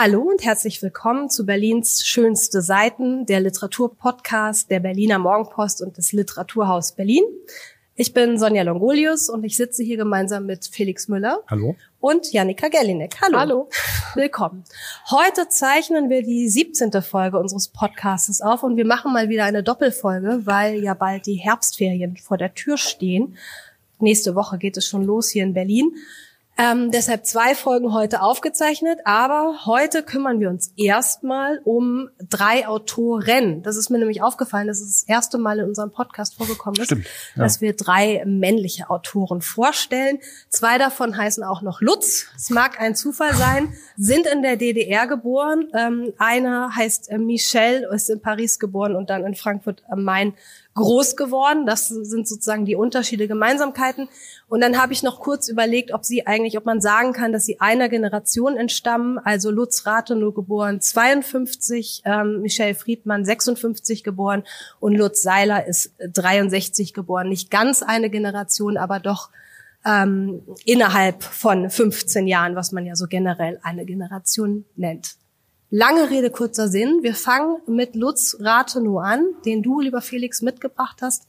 Hallo und herzlich willkommen zu Berlins schönste Seiten, der Literaturpodcast der Berliner Morgenpost und des Literaturhaus Berlin. Ich bin Sonja Longolius und ich sitze hier gemeinsam mit Felix Müller. Hallo. Und Janika Gellinek. Hallo. Hallo. Willkommen. Heute zeichnen wir die 17. Folge unseres Podcasts auf und wir machen mal wieder eine Doppelfolge, weil ja bald die Herbstferien vor der Tür stehen. Nächste Woche geht es schon los hier in Berlin. Ähm, deshalb zwei Folgen heute aufgezeichnet, aber heute kümmern wir uns erstmal um drei Autoren. Das ist mir nämlich aufgefallen, das ist das erste Mal in unserem Podcast vorgekommen ist, Stimmt, ja. dass wir drei männliche Autoren vorstellen. Zwei davon heißen auch noch Lutz. Es mag ein Zufall sein, sind in der DDR geboren. Ähm, einer heißt äh, Michel, ist in Paris geboren und dann in Frankfurt am Main groß geworden. Das sind sozusagen die Unterschiede, Gemeinsamkeiten. Und dann habe ich noch kurz überlegt, ob sie eigentlich, ob man sagen kann, dass sie einer Generation entstammen. Also Lutz Rathenow geboren 52, ähm, Michelle Friedmann 56 geboren und Lutz Seiler ist 63 geboren. Nicht ganz eine Generation, aber doch ähm, innerhalb von 15 Jahren, was man ja so generell eine Generation nennt. Lange Rede, kurzer Sinn. Wir fangen mit Lutz Rathenow an, den du, lieber Felix, mitgebracht hast.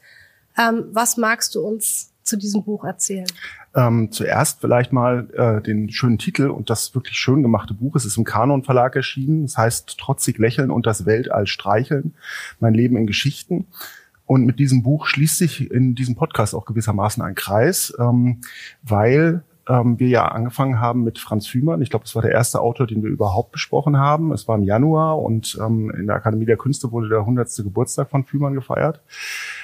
Ähm, was magst du uns zu diesem Buch erzählen? Ähm, zuerst vielleicht mal äh, den schönen Titel und das wirklich schön gemachte Buch. Es ist im Kanon Verlag erschienen. Es heißt Trotzig lächeln und das Weltall streicheln. Mein Leben in Geschichten. Und mit diesem Buch schließt sich in diesem Podcast auch gewissermaßen ein Kreis, ähm, weil ähm, wir ja angefangen haben mit Franz Fühmann. Ich glaube, es war der erste Autor, den wir überhaupt besprochen haben. Es war im Januar und ähm, in der Akademie der Künste wurde der 100. Geburtstag von Fühmann gefeiert.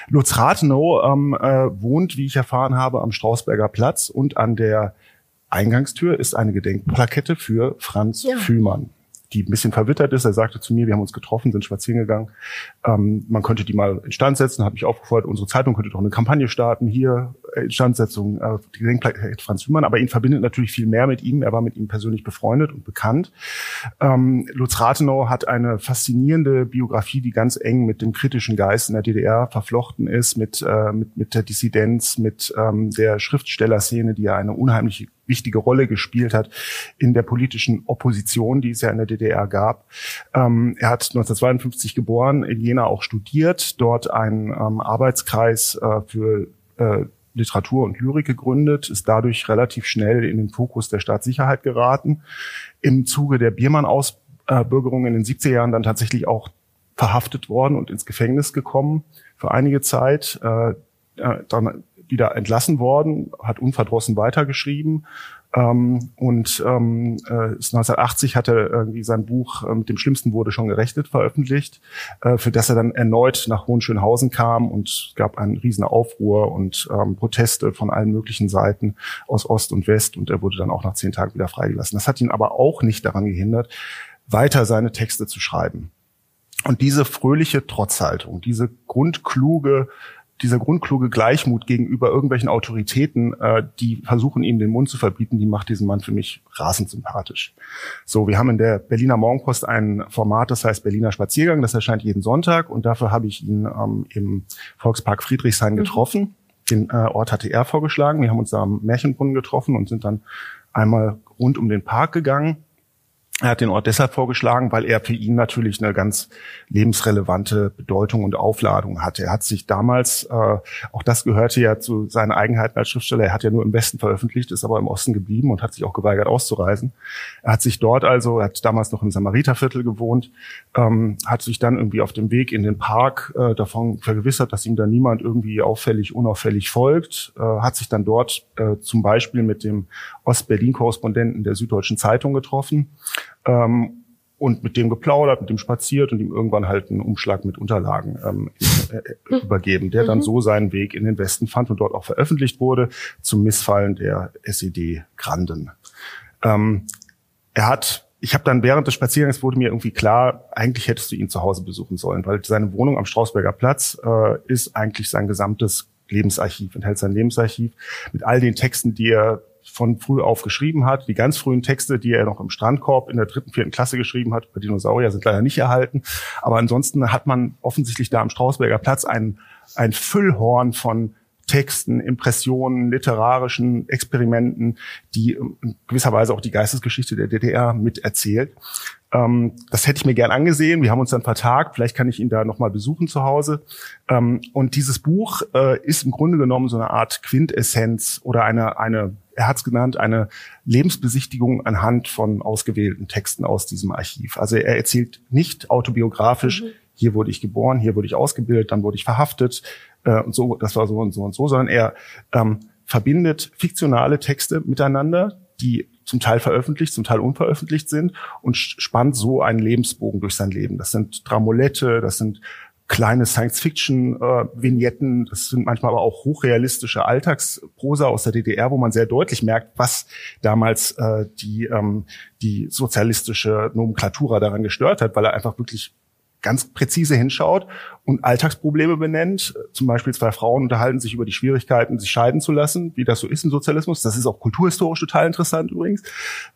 Lutz Rathenow ähm, äh, wohnt, wie ich erfahren habe, am Strausberger Platz und an der Eingangstür ist eine Gedenkplakette für Franz Ja. Fühmann die ein bisschen verwittert ist. Er sagte zu mir, wir haben uns getroffen, sind spazieren gegangen. Ähm, man könnte die mal instand setzen. Habe ich aufgefordert, unsere Zeitung könnte doch eine Kampagne starten. Hier äh, Instandsetzung, äh, die Gedenkplakette Franz Fühmann. Aber ihn verbindet natürlich viel mehr mit ihm. Er war mit ihm persönlich befreundet und bekannt. Ähm, Lutz Rathenow hat eine faszinierende Biografie, die ganz eng mit dem kritischen Geist in der DDR verflochten ist, mit, äh, mit, mit der Dissidenz, mit ähm, der Schriftstellerszene, die ja eine unheimlich wichtige Rolle gespielt hat in der politischen Opposition, die es ja in der DDR gab. Ähm, er hat 1952 geboren, in Jena auch studiert, dort einen ähm, Arbeitskreis äh, für äh, Literatur und Lyrik gegründet, ist dadurch relativ schnell in den Fokus der Staatssicherheit geraten. Im Zuge der Biermann-Ausbürgerung in den 70er Jahren dann tatsächlich auch verhaftet worden und ins Gefängnis gekommen für einige Zeit. Äh, äh, dann wieder entlassen worden, hat unverdrossen weitergeschrieben ähm, und ähm, äh, ist 1980 hat er irgendwie sein Buch äh, mit dem Schlimmsten wurde schon gerechnet veröffentlicht, äh, für das er dann erneut nach Hohenschönhausen kam und gab einen riesen Aufruhr und ähm, Proteste von allen möglichen Seiten aus Ost und West und er wurde dann auch nach zehn Tagen wieder freigelassen. Das hat ihn aber auch nicht daran gehindert, weiter seine Texte zu schreiben. Und diese fröhliche Trotzhaltung, diese grundkluge dieser grundkluge Gleichmut gegenüber irgendwelchen Autoritäten, äh, die versuchen, ihm den Mund zu verbieten, die macht diesen Mann für mich rasend sympathisch. So, wir haben in der Berliner Morgenpost ein Format, das heißt Berliner Spaziergang, das erscheint jeden Sonntag und dafür habe ich ihn ähm, im Volkspark Friedrichshain getroffen. Den äh, Ort hatte er vorgeschlagen. Wir haben uns da am Märchenbrunnen getroffen und sind dann einmal rund um den Park gegangen. Er hat den Ort deshalb vorgeschlagen, weil er für ihn natürlich eine ganz lebensrelevante Bedeutung und Aufladung hatte. Er hat sich damals, äh, auch das gehörte ja zu seinen Eigenheiten als Schriftsteller, er hat ja nur im Westen veröffentlicht, ist aber im Osten geblieben und hat sich auch geweigert auszureisen. Er hat sich dort also, er hat damals noch im Samariterviertel gewohnt, ähm, hat sich dann irgendwie auf dem Weg in den Park äh, davon vergewissert, dass ihm da niemand irgendwie auffällig, unauffällig folgt, äh, hat sich dann dort äh, zum Beispiel mit dem Ost-Berlin-Korrespondenten der Süddeutschen Zeitung getroffen ähm, und mit dem geplaudert, mit dem spaziert und ihm irgendwann halt einen Umschlag mit Unterlagen ähm, äh, äh, übergeben, der dann so seinen Weg in den Westen fand und dort auch veröffentlicht wurde, zum Missfallen der SED-Granden. Ähm, er hat, ich habe dann während des Spaziergangs wurde mir irgendwie klar, eigentlich hättest du ihn zu Hause besuchen sollen, weil seine Wohnung am Strausberger Platz äh, ist eigentlich sein gesamtes Lebensarchiv, enthält sein Lebensarchiv mit all den Texten, die er von früh auf geschrieben hat. Die ganz frühen Texte, die er noch im Strandkorb in der dritten, vierten Klasse geschrieben hat, bei Dinosaurier sind leider nicht erhalten. Aber ansonsten hat man offensichtlich da am Strausberger Platz ein, ein Füllhorn von Texten, Impressionen, literarischen Experimenten, die in gewisser Weise auch die Geistesgeschichte der DDR miterzählt. Ähm, das hätte ich mir gern angesehen. Wir haben uns dann vertagt. Vielleicht kann ich ihn da nochmal besuchen zu Hause. Ähm, und dieses Buch äh, ist im Grunde genommen so eine Art Quintessenz oder eine, eine er hat es genannt, eine Lebensbesichtigung anhand von ausgewählten Texten aus diesem Archiv. Also er erzählt nicht autobiografisch, mhm. hier wurde ich geboren, hier wurde ich ausgebildet, dann wurde ich verhaftet äh, und so, das war so und so und so, sondern er ähm, verbindet fiktionale Texte miteinander, die zum Teil veröffentlicht, zum Teil unveröffentlicht sind und spannt so einen Lebensbogen durch sein Leben. Das sind Dramolette, das sind kleine Science-Fiction-Vignetten. Äh, das sind manchmal aber auch hochrealistische Alltagsprosa aus der DDR, wo man sehr deutlich merkt, was damals äh, die, ähm, die sozialistische Nomenklatura daran gestört hat, weil er einfach wirklich ganz präzise hinschaut und Alltagsprobleme benennt. Zum Beispiel zwei Frauen unterhalten sich über die Schwierigkeiten, sich scheiden zu lassen, wie das so ist im Sozialismus. Das ist auch kulturhistorisch total interessant übrigens.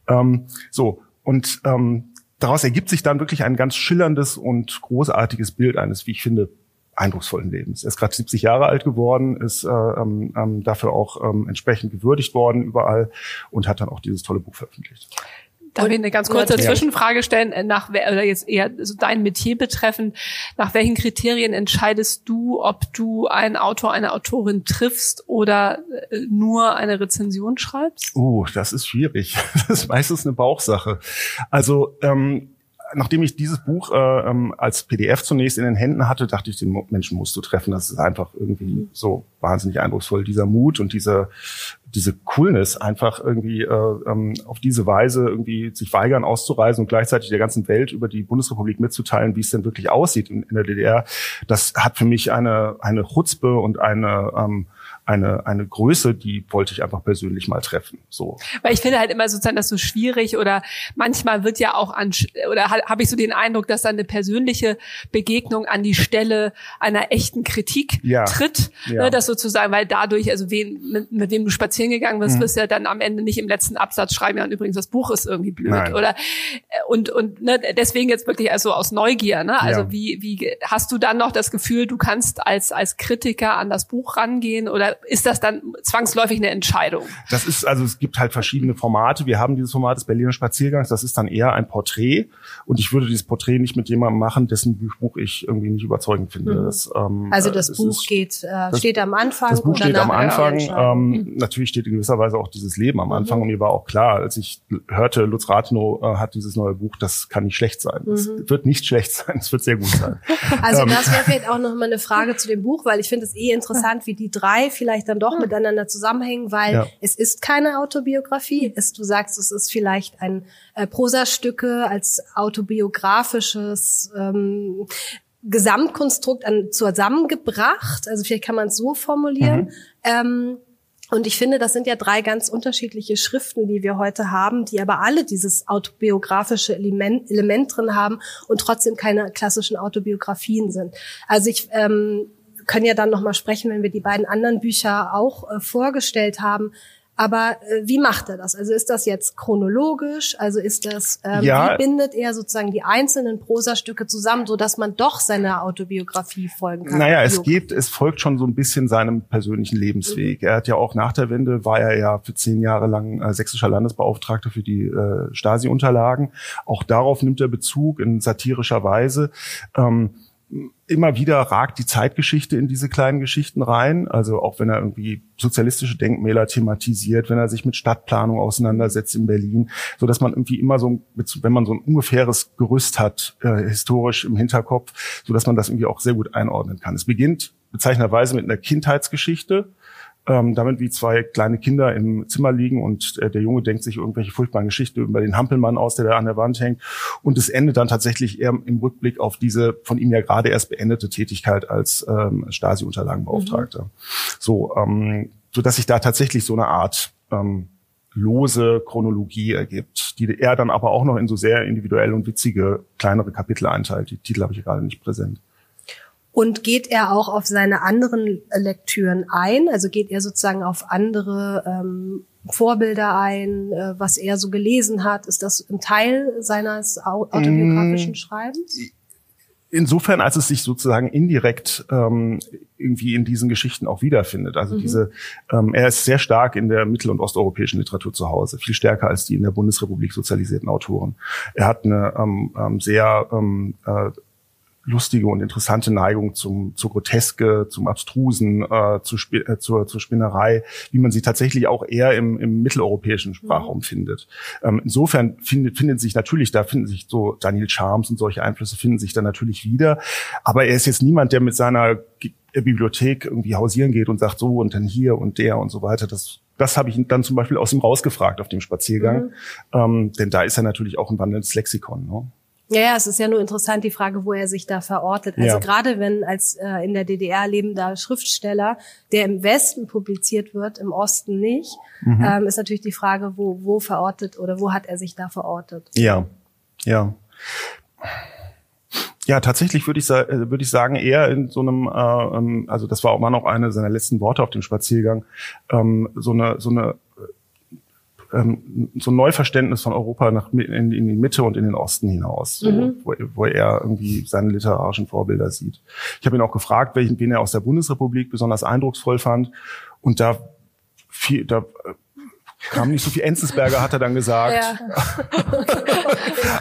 Ähm, so und ähm, daraus ergibt sich dann wirklich ein ganz schillerndes und großartiges Bild eines, wie ich finde, eindrucksvollen Lebens. Er ist gerade 70 Jahre alt geworden, ist äh, ähm, ähm, dafür auch ähm, entsprechend gewürdigt worden überall und hat dann auch dieses tolle Buch veröffentlicht. Darf ich eine ganz kurze ja. Zwischenfrage stellen, äh, nach oder jetzt eher so dein Metier betreffend, nach welchen Kriterien entscheidest du, ob du einen Autor, eine Autorin triffst oder äh, nur eine Rezension schreibst? Oh, das ist schwierig. Das ist meistens eine Bauchsache. Also ähm, nachdem ich dieses Buch äh, ähm, als PDF zunächst in den Händen hatte, dachte ich, den Menschen musst du treffen. Das ist einfach irgendwie so wahnsinnig eindrucksvoll. Dieser Mut und diese diese Coolness einfach irgendwie äh, ähm, auf diese Weise irgendwie sich weigern auszureisen und gleichzeitig der ganzen Welt über die Bundesrepublik mitzuteilen, wie es denn wirklich aussieht in, in der DDR. Das hat für mich eine eine Chutzpe und eine ähm, eine, eine Größe, die wollte ich einfach persönlich mal treffen. So. Weil ich finde halt immer sozusagen das so schwierig oder manchmal wird ja auch an, oder habe ich so den Eindruck, dass dann eine persönliche Begegnung an die Stelle einer echten Kritik ja. tritt. Ja. Ne, das sozusagen, weil dadurch, also wen, mit, mit wem du spazieren gegangen bist, mhm. wirst du ja dann am Ende nicht im letzten Absatz schreiben, ja, und übrigens das Buch ist irgendwie blöd. Nein. Oder und, und ne, deswegen jetzt wirklich also aus Neugier, ne? Also ja. wie, wie hast du dann noch das Gefühl, du kannst als, als Kritiker an das Buch rangehen oder ist das dann zwangsläufig eine Entscheidung? Das ist, also es gibt halt verschiedene Formate. Wir haben dieses Format des Berliner Spaziergangs, das ist dann eher ein Porträt. Und ich würde dieses Porträt nicht mit jemandem machen, dessen Buch ich irgendwie nicht überzeugend finde. Mhm. Das, ähm, also das Buch ist, geht, äh, das, steht am Anfang. Das Buch steht am Anfang. Ähm, mhm. Natürlich steht in gewisser Weise auch dieses Leben am Anfang. Mhm. Und mir war auch klar, als ich hörte, Lutz Rathenow äh, hat dieses neue Buch, das kann nicht schlecht sein. Es mhm. wird nicht schlecht sein, es wird sehr gut sein. Also ähm, das wäre vielleicht auch noch mal eine Frage zu dem Buch, weil ich finde es eh interessant, wie die drei vielleicht dann doch hm. miteinander zusammenhängen, weil ja. es ist keine Autobiografie. Es, du sagst, es ist vielleicht ein äh, Prosastücke als autobiografisches ähm, Gesamtkonstrukt an, zusammengebracht. Also vielleicht kann man es so formulieren. Mhm. Ähm, und ich finde, das sind ja drei ganz unterschiedliche Schriften, die wir heute haben, die aber alle dieses autobiografische Element, Element drin haben und trotzdem keine klassischen Autobiografien sind. Also ich ähm, können ja dann noch mal sprechen, wenn wir die beiden anderen Bücher auch äh, vorgestellt haben. Aber äh, wie macht er das? Also ist das jetzt chronologisch? Also ist das, ähm, ja. wie bindet er sozusagen die einzelnen Prosastücke zusammen, so dass man doch seiner Autobiografie folgen kann? Naja, es geht, es folgt schon so ein bisschen seinem persönlichen Lebensweg. Mhm. Er hat ja auch nach der Wende, war er ja für zehn Jahre lang äh, sächsischer Landesbeauftragter für die äh, Stasi-Unterlagen. Auch darauf nimmt er Bezug in satirischer Weise. Ähm, immer wieder ragt die Zeitgeschichte in diese kleinen Geschichten rein. Also auch wenn er irgendwie sozialistische Denkmäler thematisiert, wenn er sich mit Stadtplanung auseinandersetzt in Berlin, so dass man irgendwie immer so, wenn man so ein ungefähres Gerüst hat, äh, historisch im Hinterkopf, so dass man das irgendwie auch sehr gut einordnen kann. Es beginnt bezeichnenderweise mit einer Kindheitsgeschichte, ähm, damit wie zwei kleine Kinder im Zimmer liegen und äh, der Junge denkt sich irgendwelche furchtbaren Geschichten über den Hampelmann aus, der da an der Wand hängt. Und es endet dann tatsächlich eher im Rückblick auf diese von ihm ja gerade erst beendete Tätigkeit als ähm, Stasi-Unterlagenbeauftragter. Mhm. So, ähm, so dass sich da tatsächlich so eine Art ähm, lose Chronologie ergibt, die er dann aber auch noch in so sehr individuelle und witzige kleinere Kapitel einteilt. Die Titel habe ich gerade nicht präsent. Und geht er auch auf seine anderen Lektüren ein? Also geht er sozusagen auf andere ähm, Vorbilder ein, äh, was er so gelesen hat? Ist das ein Teil seines autobiografischen mm. Schreibens? insofern, als es sich sozusagen indirekt ähm, irgendwie in diesen Geschichten auch wiederfindet. Also mhm. diese, ähm, er ist sehr stark in der mittel- und osteuropäischen Literatur zu Hause, viel stärker als die in der Bundesrepublik sozialisierten Autoren. Er hat eine ähm, ähm, sehr ähm, äh, lustige und interessante Neigung zum, zur Groteske, zum Abstrusen, äh, zu, äh, zur, zur Spinnerei, wie man sie tatsächlich auch eher im, im mitteleuropäischen Sprachraum mhm. findet. Ähm, insofern findet, findet sich natürlich, da finden sich so Daniel Charms und solche Einflüsse finden sich da natürlich wieder. Aber er ist jetzt niemand, der mit seiner Bibliothek irgendwie hausieren geht und sagt so und dann hier und der und so weiter. Das das habe ich dann zum Beispiel aus ihm rausgefragt auf dem Spaziergang. Mhm. Ähm, denn da ist er natürlich auch ein wandelndes Lexikon. Ne? Ja, ja, es ist ja nur interessant die Frage, wo er sich da verortet. Also ja. gerade wenn als äh, in der DDR lebender Schriftsteller, der im Westen publiziert wird, im Osten nicht, mhm. ähm, ist natürlich die Frage, wo, wo verortet oder wo hat er sich da verortet? Ja, ja. Ja, tatsächlich würde ich, äh, würde ich sagen, eher in so einem, äh, ähm, also das war auch mal noch eine seiner letzten Worte auf dem Spaziergang, ähm, so eine, so eine ähm, so ein Neuverständnis von Europa nach, in, in, die Mitte und in den Osten hinaus, so, mhm. wo, wo, er irgendwie seine literarischen Vorbilder sieht. Ich habe ihn auch gefragt, welchen, wen er aus der Bundesrepublik besonders eindrucksvoll fand. Und da, viel, da kam nicht so viel. Enzensberger hat er dann gesagt. Ja.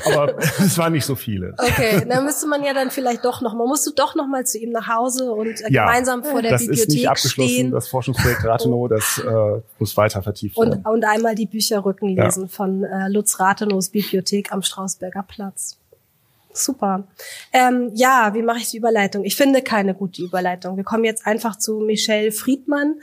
Aber es waren nicht so viele. Okay, dann müsste man ja dann vielleicht doch noch, man musste doch noch mal zu ihm nach Hause und äh, ja, gemeinsam vor der das Bibliothek ist nicht abgeschlossen, stehen. Das Forschungsprojekt Rathenow, das äh, muss weiter vertieft werden. Und, und einmal die Bücherrücken lesen ja. von äh, Lutz Rathenows Bibliothek am Strausberger Platz. Super. Ähm, ja, wie mache ich die Überleitung? Ich finde keine gute Überleitung. Wir kommen jetzt einfach zu Michelle Friedmann.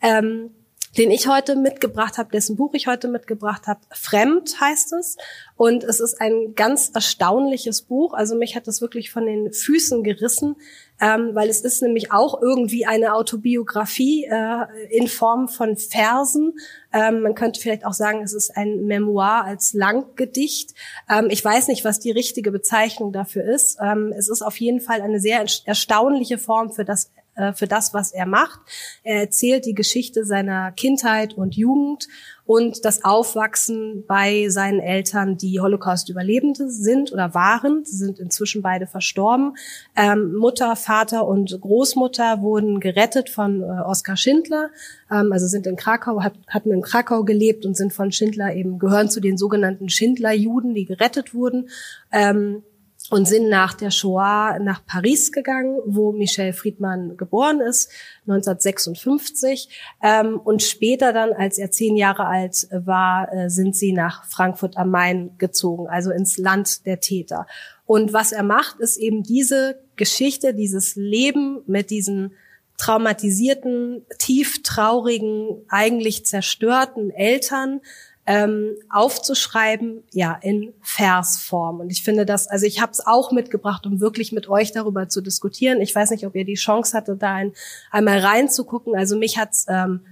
Ähm, den ich heute mitgebracht habe, dessen Buch ich heute mitgebracht habe. Fremd heißt es. Und es ist ein ganz erstaunliches Buch. Also mich hat das wirklich von den Füßen gerissen, ähm, weil es ist nämlich auch irgendwie eine Autobiografie äh, in Form von Versen. Ähm, man könnte vielleicht auch sagen, es ist ein Memoir als Langgedicht. Ähm, ich weiß nicht, was die richtige Bezeichnung dafür ist. Ähm, es ist auf jeden Fall eine sehr erstaunliche Form für das äh, für das, was er macht. Er erzählt die Geschichte seiner Kindheit und Jugend und das Aufwachsen bei seinen Eltern, die Holocaust-Überlebende sind oder waren. Sie sind inzwischen beide verstorben. Ähm, Mutter, Vater und Großmutter wurden gerettet von äh, Oskar Schindler, ähm, also sind in Krakau, hat, hatten in Krakau gelebt und sind von Schindler eben, gehören zu den sogenannten Schindler-Juden, die gerettet wurden. Ähm, und sind nach der Shoah nach Paris gegangen, wo Michel Friedmann geboren ist, 1956. Ähm, und später dann, als er zehn Jahre alt war, äh, sind sie nach Frankfurt am Main gezogen, also ins Land der Täter. Und was er macht, ist eben diese Geschichte, dieses Leben mit diesen traumatisierten, tief traurigen, eigentlich zerstörten Eltern ähm, aufzuschreiben, ja, in Versform. Und ich finde das, also ich habe es auch mitgebracht, um wirklich mit euch darüber zu diskutieren. Ich weiß nicht, ob ihr die Chance hattet, da ein, einmal reinzugucken. Also mich hat's ähm,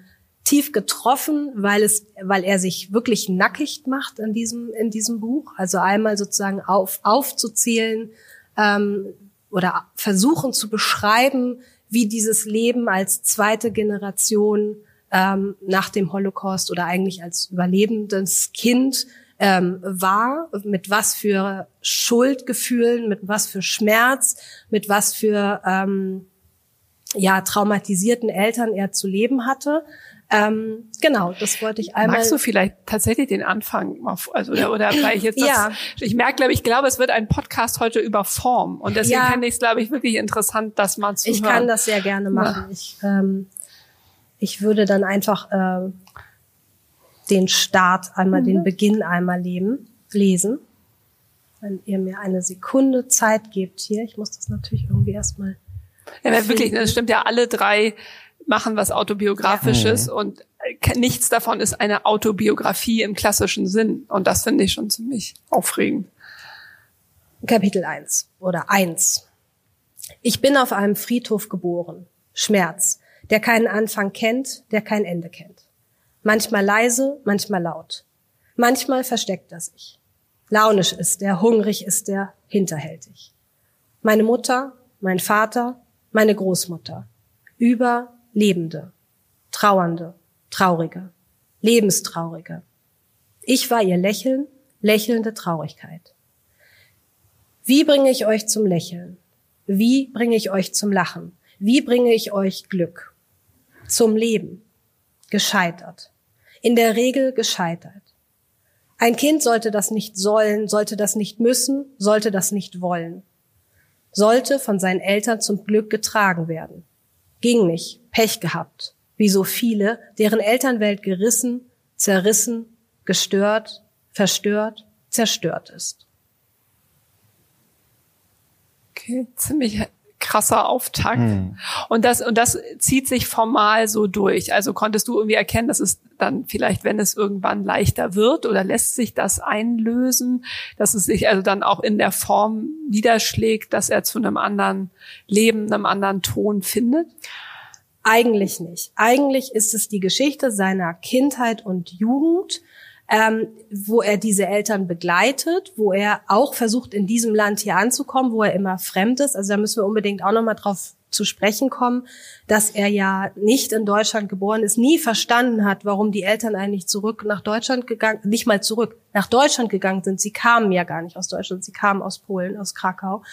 tief getroffen, weil es, weil er sich wirklich nackig macht in diesem in diesem Buch. Also einmal sozusagen auf aufzuzählen ähm, oder versuchen zu beschreiben, wie dieses Leben als zweite Generation ähm, nach dem Holocaust oder eigentlich als überlebendes Kind ähm, war, mit was für Schuldgefühlen, mit was für Schmerz, mit was für ähm, ja traumatisierten Eltern er zu leben hatte. Ähm, genau, das wollte ich einmal. Magst du vielleicht tatsächlich den Anfang, also oder, oder weil ich jetzt das, ja. ich merke, glaube ich, glaube, es wird ein Podcast heute über Form und deswegen ja. finde ich es, glaube ich, wirklich interessant, das mal zu ich hören. Ich kann das sehr gerne machen. Ja. Ich ähm, ich würde dann einfach äh, den Start einmal, mhm. den Beginn einmal leben, lesen. Wenn ihr mir eine Sekunde Zeit gebt hier, ich muss das natürlich irgendwie erstmal. Ja, wirklich, das stimmt ja, alle drei machen was autobiografisches ja. und äh, nichts davon ist eine Autobiografie im klassischen Sinn. Und das finde ich schon ziemlich aufregend. Kapitel 1 oder 1. Ich bin auf einem Friedhof geboren. Schmerz der keinen Anfang kennt, der kein Ende kennt. Manchmal leise, manchmal laut. Manchmal versteckt er sich. Launisch ist er, hungrig ist er, hinterhältig. Meine Mutter, mein Vater, meine Großmutter. Überlebende, Trauernde, Traurige, Lebenstraurige. Ich war ihr Lächeln, lächelnde Traurigkeit. Wie bringe ich euch zum Lächeln? Wie bringe ich euch zum Lachen? Wie bringe ich euch Glück? Zum Leben. Gescheitert. In der Regel gescheitert. Ein Kind sollte das nicht sollen, sollte das nicht müssen, sollte das nicht wollen. Sollte von seinen Eltern zum Glück getragen werden. Ging nicht. Pech gehabt. Wie so viele, deren Elternwelt gerissen, zerrissen, gestört, verstört, zerstört ist. Okay, ziemlich krasser Auftakt. Hm. Und das, und das zieht sich formal so durch. Also konntest du irgendwie erkennen, dass es dann vielleicht, wenn es irgendwann leichter wird oder lässt sich das einlösen, dass es sich also dann auch in der Form niederschlägt, dass er zu einem anderen Leben, einem anderen Ton findet? Eigentlich nicht. Eigentlich ist es die Geschichte seiner Kindheit und Jugend, ähm, wo er diese Eltern begleitet, wo er auch versucht, in diesem Land hier anzukommen, wo er immer fremd ist. Also da müssen wir unbedingt auch nochmal drauf zu sprechen kommen, dass er ja nicht in Deutschland geboren ist, nie verstanden hat, warum die Eltern eigentlich zurück nach Deutschland gegangen, nicht mal zurück, nach Deutschland gegangen sind. Sie kamen ja gar nicht aus Deutschland, sie kamen aus Polen, aus Krakau.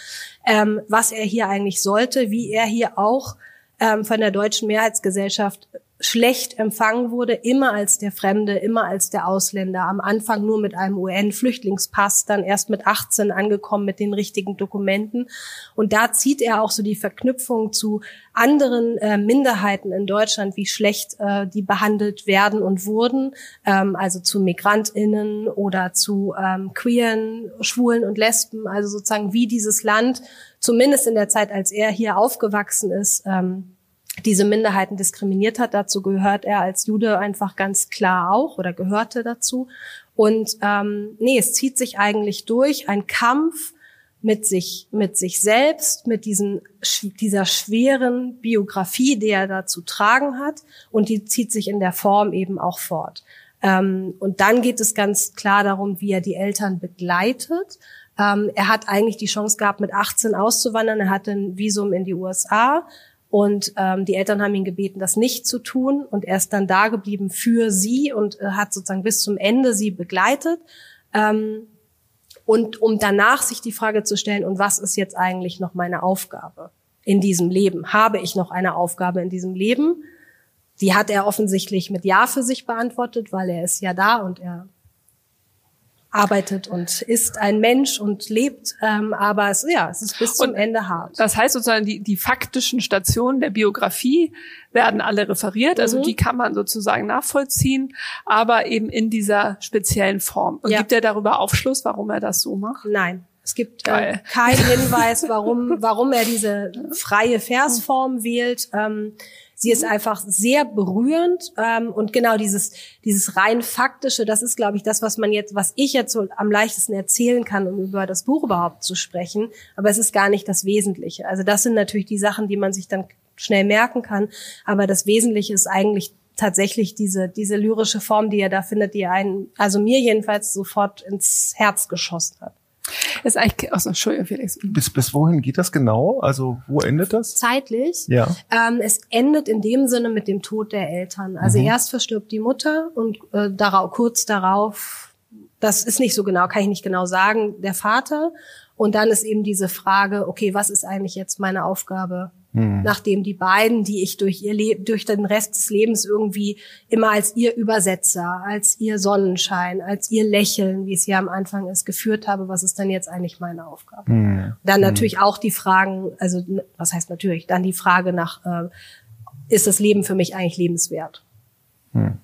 Ähm, was er hier eigentlich sollte, wie er hier auch ähm, von der deutschen Mehrheitsgesellschaft schlecht empfangen wurde, immer als der Fremde, immer als der Ausländer. Am Anfang nur mit einem UN-Flüchtlingspass, dann erst mit 18 angekommen mit den richtigen Dokumenten. Und da zieht er auch so die Verknüpfung zu anderen äh, Minderheiten in Deutschland, wie schlecht äh, die behandelt werden und wurden, ähm, also zu Migrantinnen oder zu ähm, queeren, Schwulen und Lesben, also sozusagen wie dieses Land, zumindest in der Zeit, als er hier aufgewachsen ist, ähm, diese Minderheiten diskriminiert hat. Dazu gehört er als Jude einfach ganz klar auch oder gehörte dazu. Und ähm, nee, es zieht sich eigentlich durch ein Kampf mit sich, mit sich selbst, mit diesen, dieser schweren Biografie, die er da zu tragen hat. Und die zieht sich in der Form eben auch fort. Ähm, und dann geht es ganz klar darum, wie er die Eltern begleitet. Ähm, er hat eigentlich die Chance gehabt, mit 18 auszuwandern. Er hatte ein Visum in die USA und ähm, die Eltern haben ihn gebeten, das nicht zu tun. Und er ist dann da geblieben für sie und äh, hat sozusagen bis zum Ende sie begleitet. Ähm, und um danach sich die Frage zu stellen, und was ist jetzt eigentlich noch meine Aufgabe in diesem Leben? Habe ich noch eine Aufgabe in diesem Leben? Die hat er offensichtlich mit Ja für sich beantwortet, weil er ist ja da und er arbeitet und ist ein Mensch und lebt, ähm, aber es, ja, es ist bis zum und Ende hart. Das heißt sozusagen, die, die faktischen Stationen der Biografie werden alle referiert, also mhm. die kann man sozusagen nachvollziehen, aber eben in dieser speziellen Form. Und ja. gibt er darüber Aufschluss, warum er das so macht? Nein. Es gibt äh, keinen Hinweis, warum, warum er diese freie Versform wählt. Ähm, Sie ist einfach sehr berührend ähm, und genau dieses dieses rein faktische, das ist, glaube ich, das, was man jetzt, was ich jetzt so am leichtesten erzählen kann, um über das Buch überhaupt zu sprechen. Aber es ist gar nicht das Wesentliche. Also das sind natürlich die Sachen, die man sich dann schnell merken kann. Aber das Wesentliche ist eigentlich tatsächlich diese, diese lyrische Form, die er da findet, die einen, also mir jedenfalls sofort ins Herz geschossen hat. Das ist eigentlich, oh, Entschuldigung, Felix. Bis, bis wohin geht das genau? Also wo endet das? Zeitlich. Ja. Ähm, es endet in dem Sinne mit dem Tod der Eltern. Also mhm. erst verstirbt die Mutter und äh, darauf, kurz darauf, das ist nicht so genau, kann ich nicht genau sagen, der Vater. Und dann ist eben diese Frage, okay, was ist eigentlich jetzt meine Aufgabe Mhm. Nachdem die beiden, die ich durch ihr Le durch den Rest des Lebens irgendwie immer als ihr Übersetzer, als ihr Sonnenschein, als ihr Lächeln, wie es hier am Anfang ist, geführt habe, was ist dann jetzt eigentlich meine Aufgabe? Mhm. Dann natürlich mhm. auch die Fragen, also was heißt natürlich, dann die Frage nach, äh, ist das Leben für mich eigentlich lebenswert? Mhm.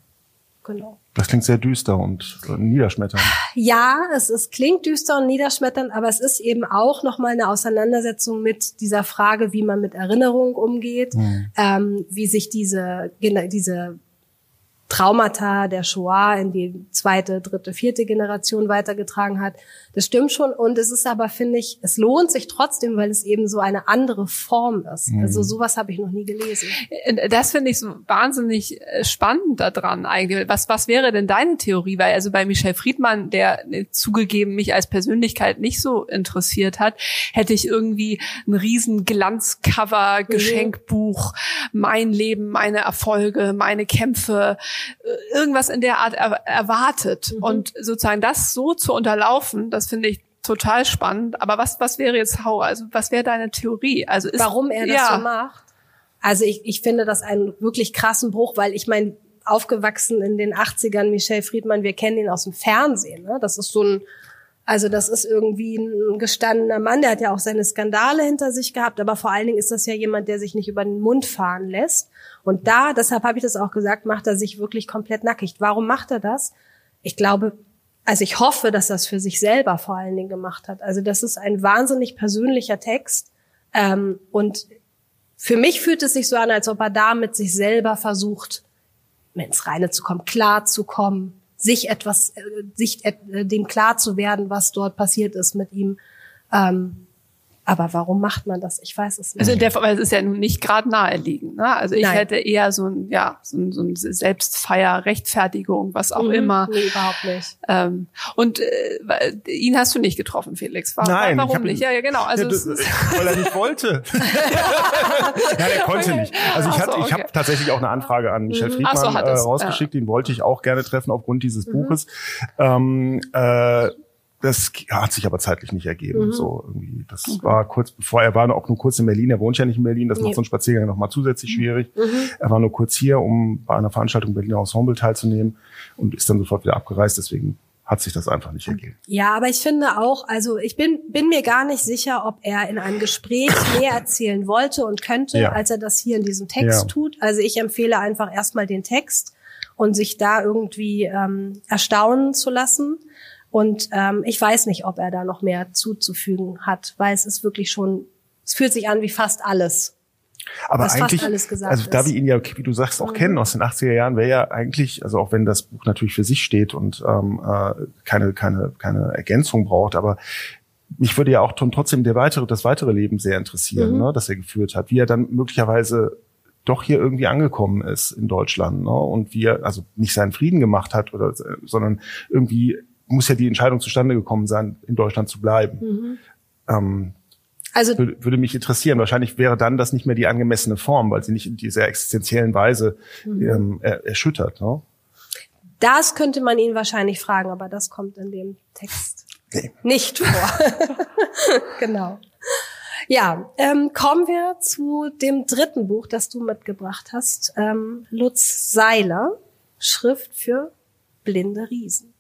Genau. Das klingt sehr düster und niederschmetternd. Ja, es, es klingt düster und niederschmetternd, aber es ist eben auch nochmal eine Auseinandersetzung mit dieser Frage, wie man mit Erinnerung umgeht, mhm. ähm, wie sich diese, diese Traumata der Shoah in die zweite, dritte, vierte Generation weitergetragen hat. Das stimmt schon. Und es ist aber, finde ich, es lohnt sich trotzdem, weil es eben so eine andere Form ist. Mhm. Also sowas habe ich noch nie gelesen. Äh, das finde ich so wahnsinnig äh, spannend daran eigentlich. Was, was wäre denn deine Theorie? Weil also bei Michel Friedmann, der äh, zugegeben mich als Persönlichkeit nicht so interessiert hat, hätte ich irgendwie ein riesen Glanzcover, mhm. Geschenkbuch, mein Leben, meine Erfolge, meine Kämpfe, irgendwas in der Art er erwartet. Mhm. Und sozusagen das so zu unterlaufen, das finde ich total spannend. Aber was, was wäre jetzt Hau? Also was wäre deine Theorie? Also ist, warum er das ja. so macht? Also ich, ich finde das einen wirklich krassen Bruch, weil ich meine, aufgewachsen in den 80ern, Michel Friedmann, wir kennen ihn aus dem Fernsehen. Ne? Das ist so ein, also das ist irgendwie ein gestandener Mann, der hat ja auch seine Skandale hinter sich gehabt, aber vor allen Dingen ist das ja jemand, der sich nicht über den Mund fahren lässt. Und da, deshalb habe ich das auch gesagt, macht er sich wirklich komplett nackig. Warum macht er das? Ich glaube, also ich hoffe, dass er es für sich selber vor allen Dingen gemacht hat. Also das ist ein wahnsinnig persönlicher Text. Ähm, und für mich fühlt es sich so an, als ob er da mit sich selber versucht, ins Reine zu kommen, klar zu kommen, sich etwas, äh, sich äh, dem klar zu werden, was dort passiert ist mit ihm. Ähm, aber warum macht man das? Ich weiß es nicht. Also in der Fall, es ist ja nun nicht gerade naheliegend. Ne? Also ich Nein. hätte eher so ein, ja, so ein, so ein Selbstfeier, Rechtfertigung, was auch mhm, immer. Nee, überhaupt nicht. Ähm, und äh, ihn hast du nicht getroffen, Felix. Warum, Nein. Warum nicht? Ja, ja, genau. Also ja, das, weil er nicht wollte. Nein, er konnte okay. nicht. Also ich, hatte, so, okay. ich habe tatsächlich auch eine Anfrage an Michel mhm. Friedmann so, äh, rausgeschickt. Ja. Den wollte ich auch gerne treffen aufgrund dieses mhm. Buches. Ähm, äh, das hat sich aber zeitlich nicht ergeben. Mhm. So irgendwie. Das okay. war kurz bevor er war auch nur kurz in Berlin. Er wohnt ja nicht in Berlin. Das nee. macht so einen Spaziergang noch mal zusätzlich mhm. schwierig. Mhm. Er war nur kurz hier, um bei einer Veranstaltung Berliner Ensemble teilzunehmen und ist dann sofort wieder abgereist. Deswegen hat sich das einfach nicht ergeben. Ja, aber ich finde auch, also ich bin, bin mir gar nicht sicher, ob er in einem Gespräch mehr erzählen wollte und könnte, ja. als er das hier in diesem Text ja. tut. Also ich empfehle einfach erstmal den Text und sich da irgendwie ähm, erstaunen zu lassen. Und ähm, ich weiß nicht, ob er da noch mehr zuzufügen hat, weil es ist wirklich schon, es fühlt sich an wie fast alles. Aber eigentlich, also da wir ihn ja, wie du sagst, auch mhm. kennen aus den 80er Jahren, wäre ja eigentlich, also auch wenn das Buch natürlich für sich steht und ähm, äh, keine, keine, keine Ergänzung braucht, aber mich würde ja auch trotzdem der weitere, das weitere Leben sehr interessieren, mhm. ne, das er geführt hat, wie er dann möglicherweise doch hier irgendwie angekommen ist in Deutschland ne, und wie er also nicht seinen Frieden gemacht hat oder sondern irgendwie muss ja die Entscheidung zustande gekommen sein, in Deutschland zu bleiben. Mhm. Ähm, also würde, würde mich interessieren. Wahrscheinlich wäre dann das nicht mehr die angemessene Form, weil sie nicht in dieser existenziellen Weise mhm. ähm, er, erschüttert. Ne? Das könnte man ihn wahrscheinlich fragen, aber das kommt in dem Text nee. nicht vor. genau. Ja, ähm, kommen wir zu dem dritten Buch, das du mitgebracht hast. Ähm, Lutz Seiler, Schrift für blinde Riesen.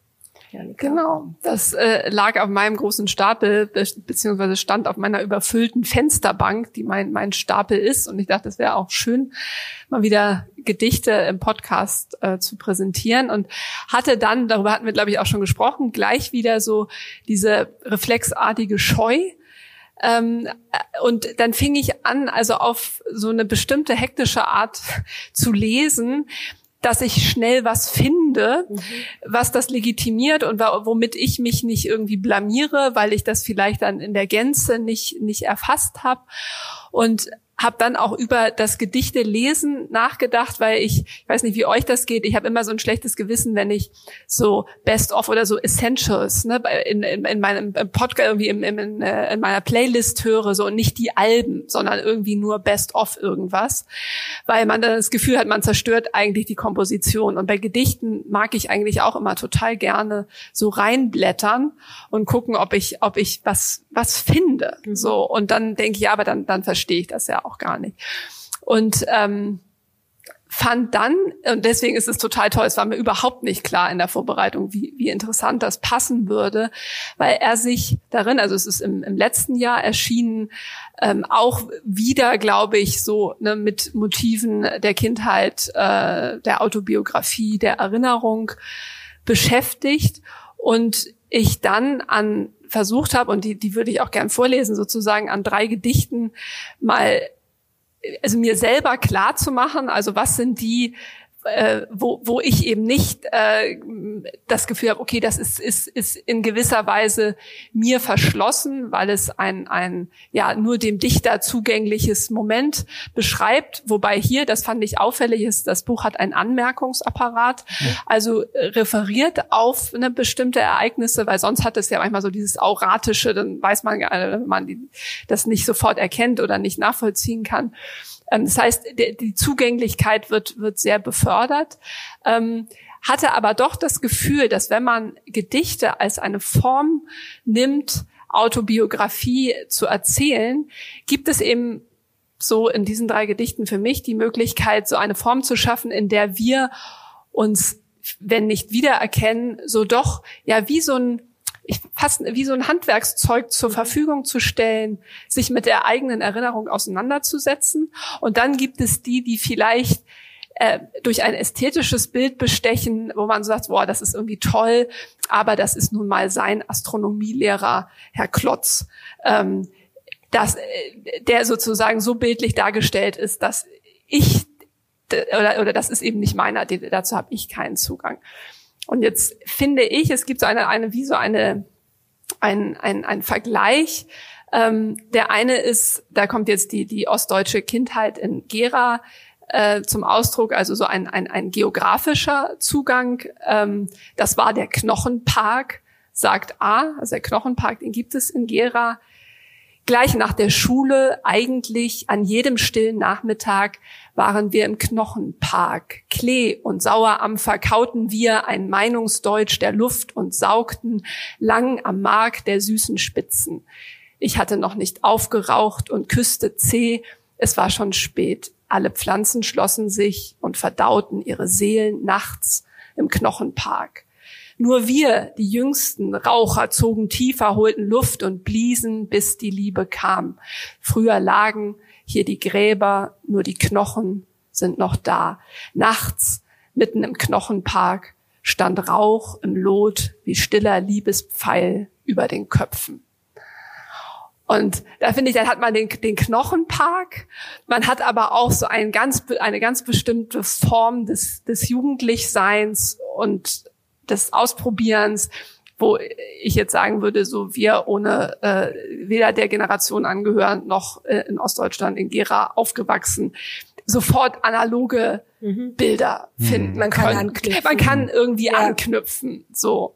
Janika. Genau, das äh, lag auf meinem großen Stapel, be beziehungsweise stand auf meiner überfüllten Fensterbank, die mein, mein Stapel ist. Und ich dachte, es wäre auch schön, mal wieder Gedichte im Podcast äh, zu präsentieren. Und hatte dann, darüber hatten wir, glaube ich, auch schon gesprochen, gleich wieder so diese reflexartige Scheu. Ähm, äh, und dann fing ich an, also auf so eine bestimmte hektische Art zu lesen, dass ich schnell was finde, mhm. was das legitimiert und womit ich mich nicht irgendwie blamiere, weil ich das vielleicht dann in der Gänze nicht, nicht erfasst habe. Und habe dann auch über das Gedichte lesen nachgedacht, weil ich, ich weiß nicht, wie euch das geht. Ich habe immer so ein schlechtes Gewissen, wenn ich so Best of oder so Essentials ne, in, in, in meinem Podcast irgendwie in, in, in meiner Playlist höre, so und nicht die Alben, sondern irgendwie nur Best of irgendwas, weil man dann das Gefühl hat, man zerstört eigentlich die Komposition. Und bei Gedichten mag ich eigentlich auch immer total gerne so reinblättern und gucken, ob ich, ob ich was was finde. Mhm. So und dann denke ich, ja, aber dann dann verstehe ich das ja auch gar nicht. Und ähm, fand dann, und deswegen ist es total toll, es war mir überhaupt nicht klar in der Vorbereitung, wie, wie interessant das passen würde, weil er sich darin, also es ist im, im letzten Jahr erschienen, ähm, auch wieder, glaube ich, so ne, mit Motiven der Kindheit, äh, der Autobiografie, der Erinnerung beschäftigt und ich dann an versucht habe, und die, die würde ich auch gern vorlesen, sozusagen an drei Gedichten mal, also mir selber klar zu machen, also was sind die äh, wo, wo ich eben nicht äh, das Gefühl habe, okay, das ist, ist, ist in gewisser Weise mir verschlossen, weil es ein, ein ja nur dem Dichter zugängliches Moment beschreibt. Wobei hier, das fand ich auffällig, ist, das Buch hat einen Anmerkungsapparat, also äh, referiert auf eine bestimmte Ereignisse, weil sonst hat es ja manchmal so dieses auratische, dann weiß man, wenn man die, das nicht sofort erkennt oder nicht nachvollziehen kann. Ähm, das heißt, die Zugänglichkeit wird, wird sehr befördert. Ähm, hatte aber doch das Gefühl, dass wenn man Gedichte als eine Form nimmt, Autobiografie zu erzählen, gibt es eben so in diesen drei Gedichten für mich die Möglichkeit, so eine Form zu schaffen, in der wir uns, wenn nicht wiedererkennen, so doch ja wie so ein ich, fast wie so ein Handwerkszeug zur Verfügung zu stellen, sich mit der eigenen Erinnerung auseinanderzusetzen. Und dann gibt es die, die vielleicht äh, durch ein ästhetisches Bild bestechen, wo man sagt, boah, das ist irgendwie toll, aber das ist nun mal sein Astronomielehrer, Herr Klotz, ähm, das, äh, der sozusagen so bildlich dargestellt ist, dass ich oder, oder das ist eben nicht meiner, dazu habe ich keinen Zugang. Und jetzt finde ich, es gibt so eine, eine wie so eine, ein, ein, ein Vergleich. Ähm, der eine ist, da kommt jetzt die, die ostdeutsche Kindheit in Gera äh, zum Ausdruck, also so ein, ein, ein geografischer Zugang. Ähm, das war der Knochenpark, sagt A, also der Knochenpark, den gibt es in Gera. Gleich nach der Schule, eigentlich an jedem stillen Nachmittag, waren wir im Knochenpark. Klee und Sauerampfer kauten wir ein Meinungsdeutsch der Luft und saugten lang am Mark der süßen Spitzen. Ich hatte noch nicht aufgeraucht und küsste zäh. Es war schon spät. Alle Pflanzen schlossen sich und verdauten ihre Seelen nachts im Knochenpark. Nur wir, die jüngsten Raucher, zogen tiefer, holten Luft und bliesen, bis die Liebe kam. Früher lagen hier die Gräber, nur die Knochen sind noch da. Nachts, mitten im Knochenpark, stand Rauch im Lot wie stiller Liebespfeil über den Köpfen. Und da finde ich, dann hat man den, den Knochenpark, man hat aber auch so ein ganz, eine ganz bestimmte Form des, des Jugendlichseins und des Ausprobierens, wo ich jetzt sagen würde, so wir ohne äh, weder der Generation angehören noch äh, in Ostdeutschland in Gera aufgewachsen, sofort analoge mhm. Bilder finden. Man kann anknüpfen. Man kann irgendwie ja. anknüpfen. So.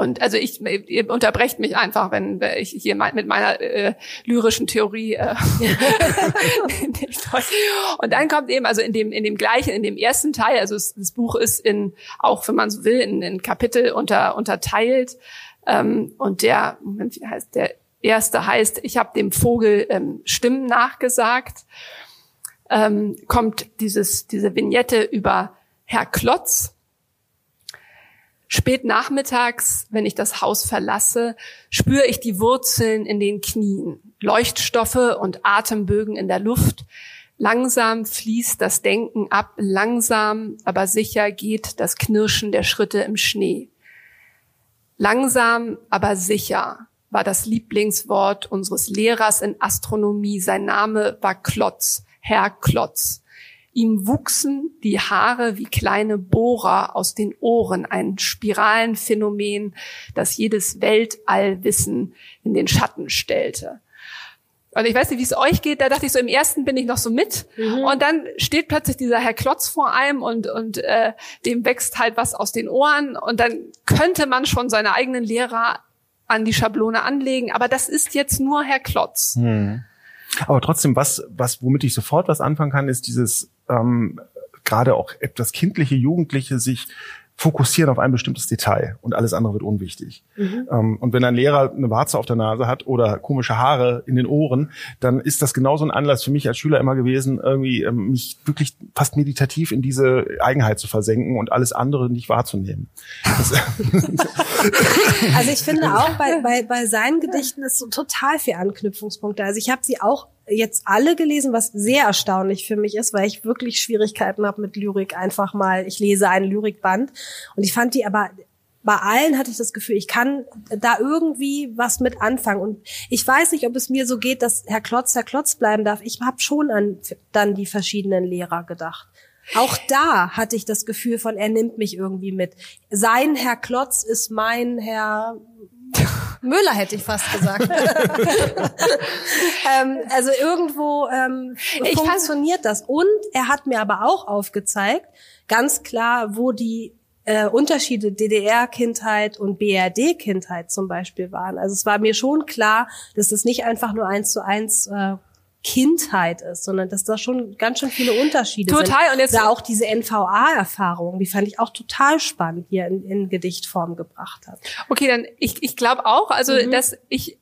Und also ich, ihr unterbrecht mich einfach, wenn ich hier mit meiner äh, lyrischen Theorie. Äh, und dann kommt eben, also in dem in dem gleichen, in dem ersten Teil, also das, das Buch ist in auch, wenn man so will, in, in Kapitel unter, unterteilt. Ähm, und der, Moment, wie heißt der erste heißt, ich habe dem Vogel ähm, Stimmen nachgesagt. Ähm, kommt dieses diese Vignette über Herr Klotz Spät nachmittags, wenn ich das Haus verlasse, spüre ich die Wurzeln in den Knien, Leuchtstoffe und Atembögen in der Luft. Langsam fließt das Denken ab, langsam, aber sicher geht das Knirschen der Schritte im Schnee. Langsam, aber sicher war das Lieblingswort unseres Lehrers in Astronomie. Sein Name war Klotz, Herr Klotz. Ihm wuchsen die Haare wie kleine Bohrer aus den Ohren, ein Spiralenphänomen, das jedes Weltallwissen in den Schatten stellte. Und ich weiß nicht, wie es euch geht, da dachte ich so, im ersten bin ich noch so mit. Mhm. Und dann steht plötzlich dieser Herr Klotz vor einem und, und äh, dem wächst halt was aus den Ohren. Und dann könnte man schon seine eigenen Lehrer an die Schablone anlegen. Aber das ist jetzt nur Herr Klotz. Mhm. Aber trotzdem, was, was, womit ich sofort was anfangen kann, ist dieses ähm, gerade auch etwas kindliche Jugendliche sich fokussieren auf ein bestimmtes Detail und alles andere wird unwichtig. Mhm. Ähm, und wenn ein Lehrer eine Warze auf der Nase hat oder komische Haare in den Ohren, dann ist das genauso ein Anlass für mich als Schüler immer gewesen, irgendwie ähm, mich wirklich fast meditativ in diese Eigenheit zu versenken und alles andere nicht wahrzunehmen. also ich finde auch bei, bei, bei seinen Gedichten ist so total viel Anknüpfungspunkte. Also ich habe sie auch jetzt alle gelesen, was sehr erstaunlich für mich ist, weil ich wirklich Schwierigkeiten habe mit Lyrik. Einfach mal, ich lese einen Lyrikband und ich fand die aber bei allen hatte ich das Gefühl, ich kann da irgendwie was mit anfangen. Und ich weiß nicht, ob es mir so geht, dass Herr Klotz Herr Klotz bleiben darf. Ich habe schon an dann die verschiedenen Lehrer gedacht. Auch da hatte ich das Gefühl von, er nimmt mich irgendwie mit. Sein Herr Klotz ist mein Herr Müller hätte ich fast gesagt. ähm, also irgendwo ähm, funktioniert das. Und er hat mir aber auch aufgezeigt, ganz klar, wo die äh, Unterschiede DDR-Kindheit und BRD-Kindheit zum Beispiel waren. Also es war mir schon klar, dass es nicht einfach nur eins zu eins äh, Kindheit ist, sondern dass da schon ganz schön viele Unterschiede total. sind. Total. Und jetzt da auch diese NVA-Erfahrung, die fand ich auch total spannend, hier in, in Gedichtform gebracht hat. Okay, dann ich, ich glaube auch, also mhm. dass ich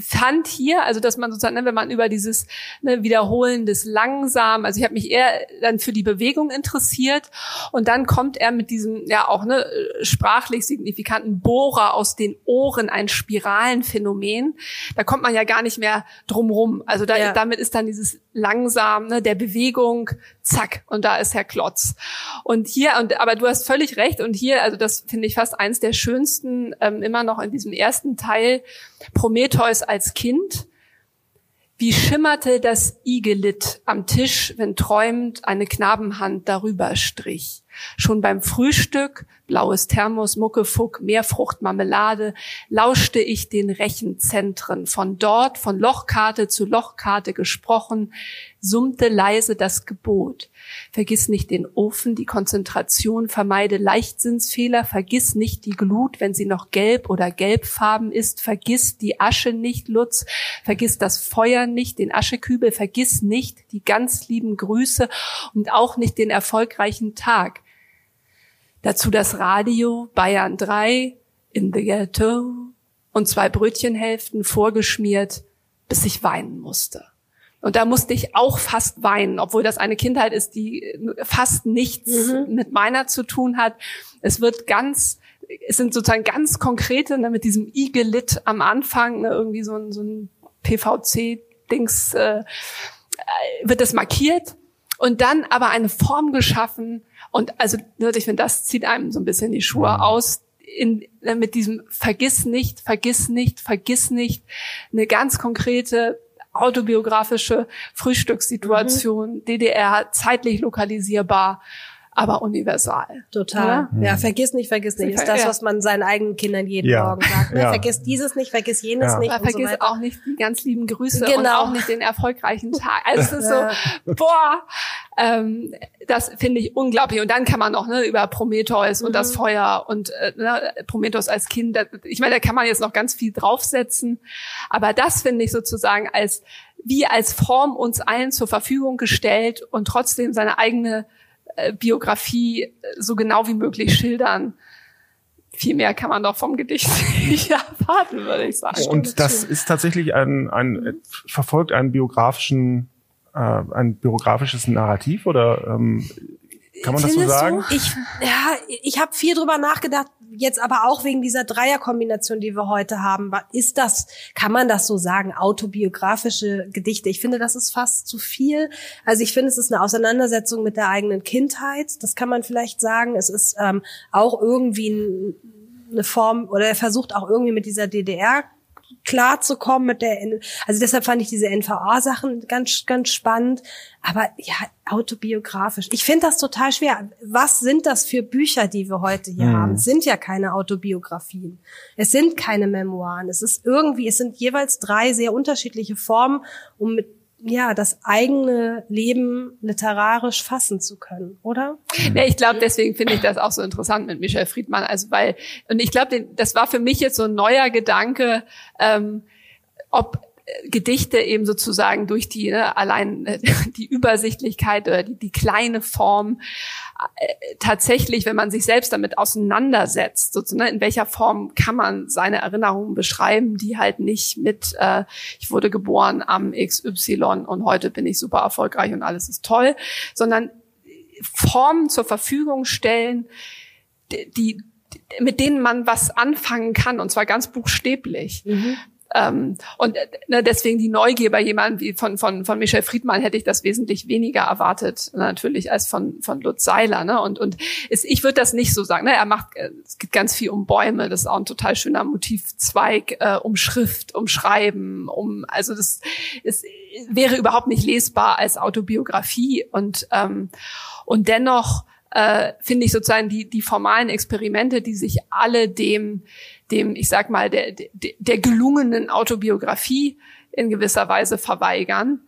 fand hier, also dass man sozusagen, ne, wenn man über dieses ne, Wiederholen des langsam, also ich habe mich eher dann für die Bewegung interessiert und dann kommt er mit diesem ja auch ne sprachlich signifikanten Bohrer aus den Ohren, ein Spiralenphänomen. Da kommt man ja gar nicht mehr drumrum. Also da, ja. damit ist dann dieses langsam ne, der Bewegung, zack und da ist Herr Klotz. Und hier und aber du hast völlig recht und hier, also das finde ich fast eins der schönsten ähm, immer noch in diesem ersten Teil Prometheus als Kind. Wie schimmerte das Igelit am Tisch, wenn träumend eine Knabenhand darüber strich. Schon beim Frühstück, blaues Thermos, Muckefuck, Meerfrucht, Marmelade, lauschte ich den Rechenzentren. Von dort, von Lochkarte zu Lochkarte gesprochen, summte leise das Gebot. Vergiss nicht den Ofen, die Konzentration, vermeide Leichtsinnsfehler, vergiss nicht die Glut, wenn sie noch gelb oder gelbfarben ist, vergiss die Asche nicht, Lutz, vergiss das Feuer nicht, den Aschekübel, vergiss nicht die ganz lieben Grüße und auch nicht den erfolgreichen Tag. Dazu das Radio Bayern 3 in the ghetto und zwei Brötchenhälften vorgeschmiert, bis ich weinen musste. Und da musste ich auch fast weinen, obwohl das eine Kindheit ist, die fast nichts mhm. mit meiner zu tun hat. Es wird ganz, es sind sozusagen ganz konkrete, ne, mit diesem Igelit am Anfang, ne, irgendwie so ein, so ein PVC-Dings, äh, wird das markiert und dann aber eine Form geschaffen. Und also, ne, ich finde, das zieht einem so ein bisschen die Schuhe mhm. aus, in, äh, mit diesem Vergiss nicht, vergiss nicht, vergiss nicht, eine ganz konkrete autobiografische Frühstückssituation, mhm. DDR, zeitlich lokalisierbar aber universal. Total. Oder? Ja, vergiss nicht, vergiss nicht. Ist das, was man seinen eigenen Kindern jeden ja. Morgen sagt. Ne? Ja. Vergiss dieses nicht, vergiss jenes ja. nicht. Aber vergiss so auch nicht die ganz lieben Grüße genau. und auch nicht den erfolgreichen Tag. Also es ist so, boah, ähm, das finde ich unglaublich. Und dann kann man noch ne, über Prometheus mhm. und das mhm. Feuer und äh, ne, Prometheus als Kind. Ich meine, da kann man jetzt noch ganz viel draufsetzen. Aber das finde ich sozusagen als wie als Form uns allen zur Verfügung gestellt und trotzdem seine eigene äh, Biografie äh, so genau wie möglich schildern. Viel mehr kann man doch vom Gedicht nicht erwarten, würde ich sagen. Und das ist tatsächlich ein, ein verfolgt einen biografischen, äh, ein biografisches Narrativ oder ähm, kann man das so sagen? Du? Ich, ja, ich habe viel drüber nachgedacht, jetzt aber auch wegen dieser Dreierkombination, die wir heute haben. Ist das, kann man das so sagen, autobiografische Gedichte? Ich finde, das ist fast zu viel. Also ich finde, es ist eine Auseinandersetzung mit der eigenen Kindheit. Das kann man vielleicht sagen. Es ist ähm, auch irgendwie eine Form, oder er versucht auch irgendwie mit dieser DDR klar zu kommen mit der, also deshalb fand ich diese NVA-Sachen ganz, ganz spannend. Aber ja, autobiografisch. Ich finde das total schwer. Was sind das für Bücher, die wir heute hier mhm. haben? Es sind ja keine Autobiografien. Es sind keine Memoiren. Es ist irgendwie, es sind jeweils drei sehr unterschiedliche Formen, um mit ja, das eigene Leben literarisch fassen zu können, oder? Ja, ich glaube, deswegen finde ich das auch so interessant mit Michel Friedmann. Also weil, und ich glaube, das war für mich jetzt so ein neuer Gedanke, ähm, ob Gedichte eben sozusagen durch die ne, allein äh, die Übersichtlichkeit oder die, die kleine Form äh, tatsächlich, wenn man sich selbst damit auseinandersetzt, sozusagen, ne, in welcher Form kann man seine Erinnerungen beschreiben, die halt nicht mit äh, ich wurde geboren am XY und heute bin ich super erfolgreich und alles ist toll, sondern Formen zur Verfügung stellen, die, mit denen man was anfangen kann, und zwar ganz buchstäblich. Mhm. Ähm, und ne, deswegen die Neugier bei jemandem wie von, von, von Michel Friedmann hätte ich das wesentlich weniger erwartet, natürlich, als von, von Lutz Seiler. Ne? Und, und es, ich würde das nicht so sagen. Ne? Er macht, äh, es geht ganz viel um Bäume, das ist auch ein total schöner Motivzweig, äh, um Schrift, um Schreiben, um, also das es wäre überhaupt nicht lesbar als Autobiografie und, ähm, und dennoch äh, finde ich sozusagen die, die formalen Experimente, die sich alle dem, dem, ich sag mal, der, der, der gelungenen Autobiografie in gewisser Weise verweigern,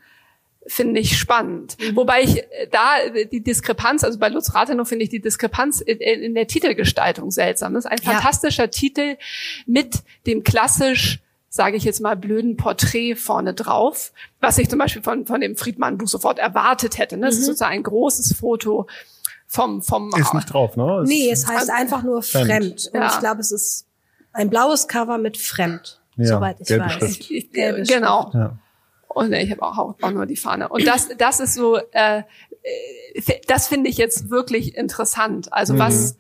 finde ich spannend. Mhm. Wobei ich äh, da die Diskrepanz, also bei Lutz Rathenow finde ich die Diskrepanz in, in, der Titelgestaltung seltsam. Das ist ein ja. fantastischer Titel mit dem klassisch sage ich jetzt mal, blöden Porträt vorne drauf, was ich zum Beispiel von, von dem Friedmann-Buch sofort erwartet hätte. Ne? Das mhm. ist sozusagen ein großes Foto vom, vom Ist nicht drauf, ne? Es nee, es heißt einfach nur fremd. fremd. Und ja. ich glaube, es ist ein blaues Cover mit fremd, ja, soweit ich weiß. Ich, ich, genau. Ja. Und ich habe auch, auch nur die Fahne. Und das, das ist so, äh, äh das finde ich jetzt wirklich interessant. Also mhm. was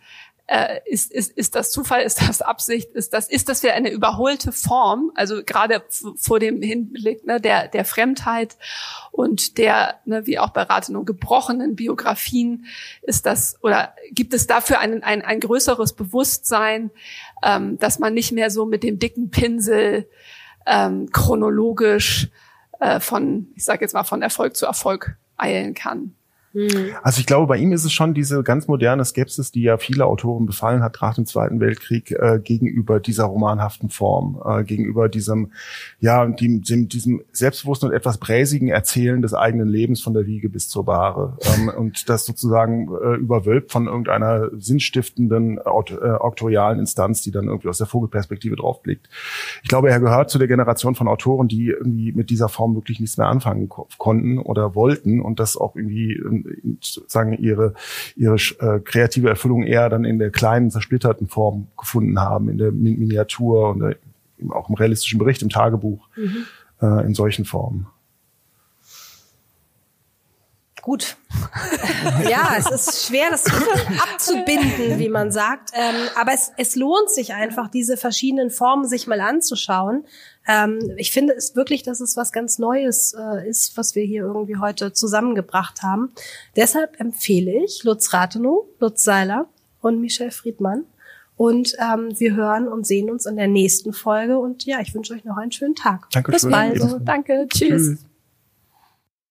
äh, ist, ist, ist das Zufall, ist das Absicht, ist das, ist das für eine überholte Form, also gerade vor dem Hinblick ne, der, der Fremdheit und der, ne, wie auch bei Rathenow, gebrochenen Biografien, ist das, oder gibt es dafür ein, ein, ein größeres Bewusstsein, ähm, dass man nicht mehr so mit dem dicken Pinsel ähm, chronologisch äh, von, ich sage jetzt mal, von Erfolg zu Erfolg eilen kann. Mhm. Also ich glaube, bei ihm ist es schon diese ganz moderne Skepsis, die ja viele Autoren befallen hat nach dem Zweiten Weltkrieg äh, gegenüber dieser romanhaften Form, äh, gegenüber diesem, ja, dem, dem, diesem selbstbewussten und etwas bräsigen Erzählen des eigenen Lebens von der Wiege bis zur Bahre ähm, und das sozusagen äh, überwölbt von irgendeiner sinnstiftenden aut äh, auktorialen Instanz, die dann irgendwie aus der Vogelperspektive draufblickt. Ich glaube, er gehört zu der Generation von Autoren, die irgendwie mit dieser Form wirklich nichts mehr anfangen konnten oder wollten und das auch irgendwie sozusagen ihre, ihre äh, kreative Erfüllung eher dann in der kleinen, zersplitterten Form gefunden haben, in der Miniatur und der, auch im realistischen Bericht, im Tagebuch, mhm. äh, in solchen Formen. Gut. ja, es ist schwer, das abzubinden, wie man sagt. Ähm, aber es, es lohnt sich einfach, diese verschiedenen Formen sich mal anzuschauen. Ähm, ich finde es wirklich, dass es was ganz Neues äh, ist, was wir hier irgendwie heute zusammengebracht haben. Deshalb empfehle ich Lutz Rathenow, Lutz Seiler und Michel Friedmann. Und ähm, wir hören und sehen uns in der nächsten Folge. Und ja, ich wünsche euch noch einen schönen Tag. Danke Bis bald. Danke. Tschüss. Tschüss.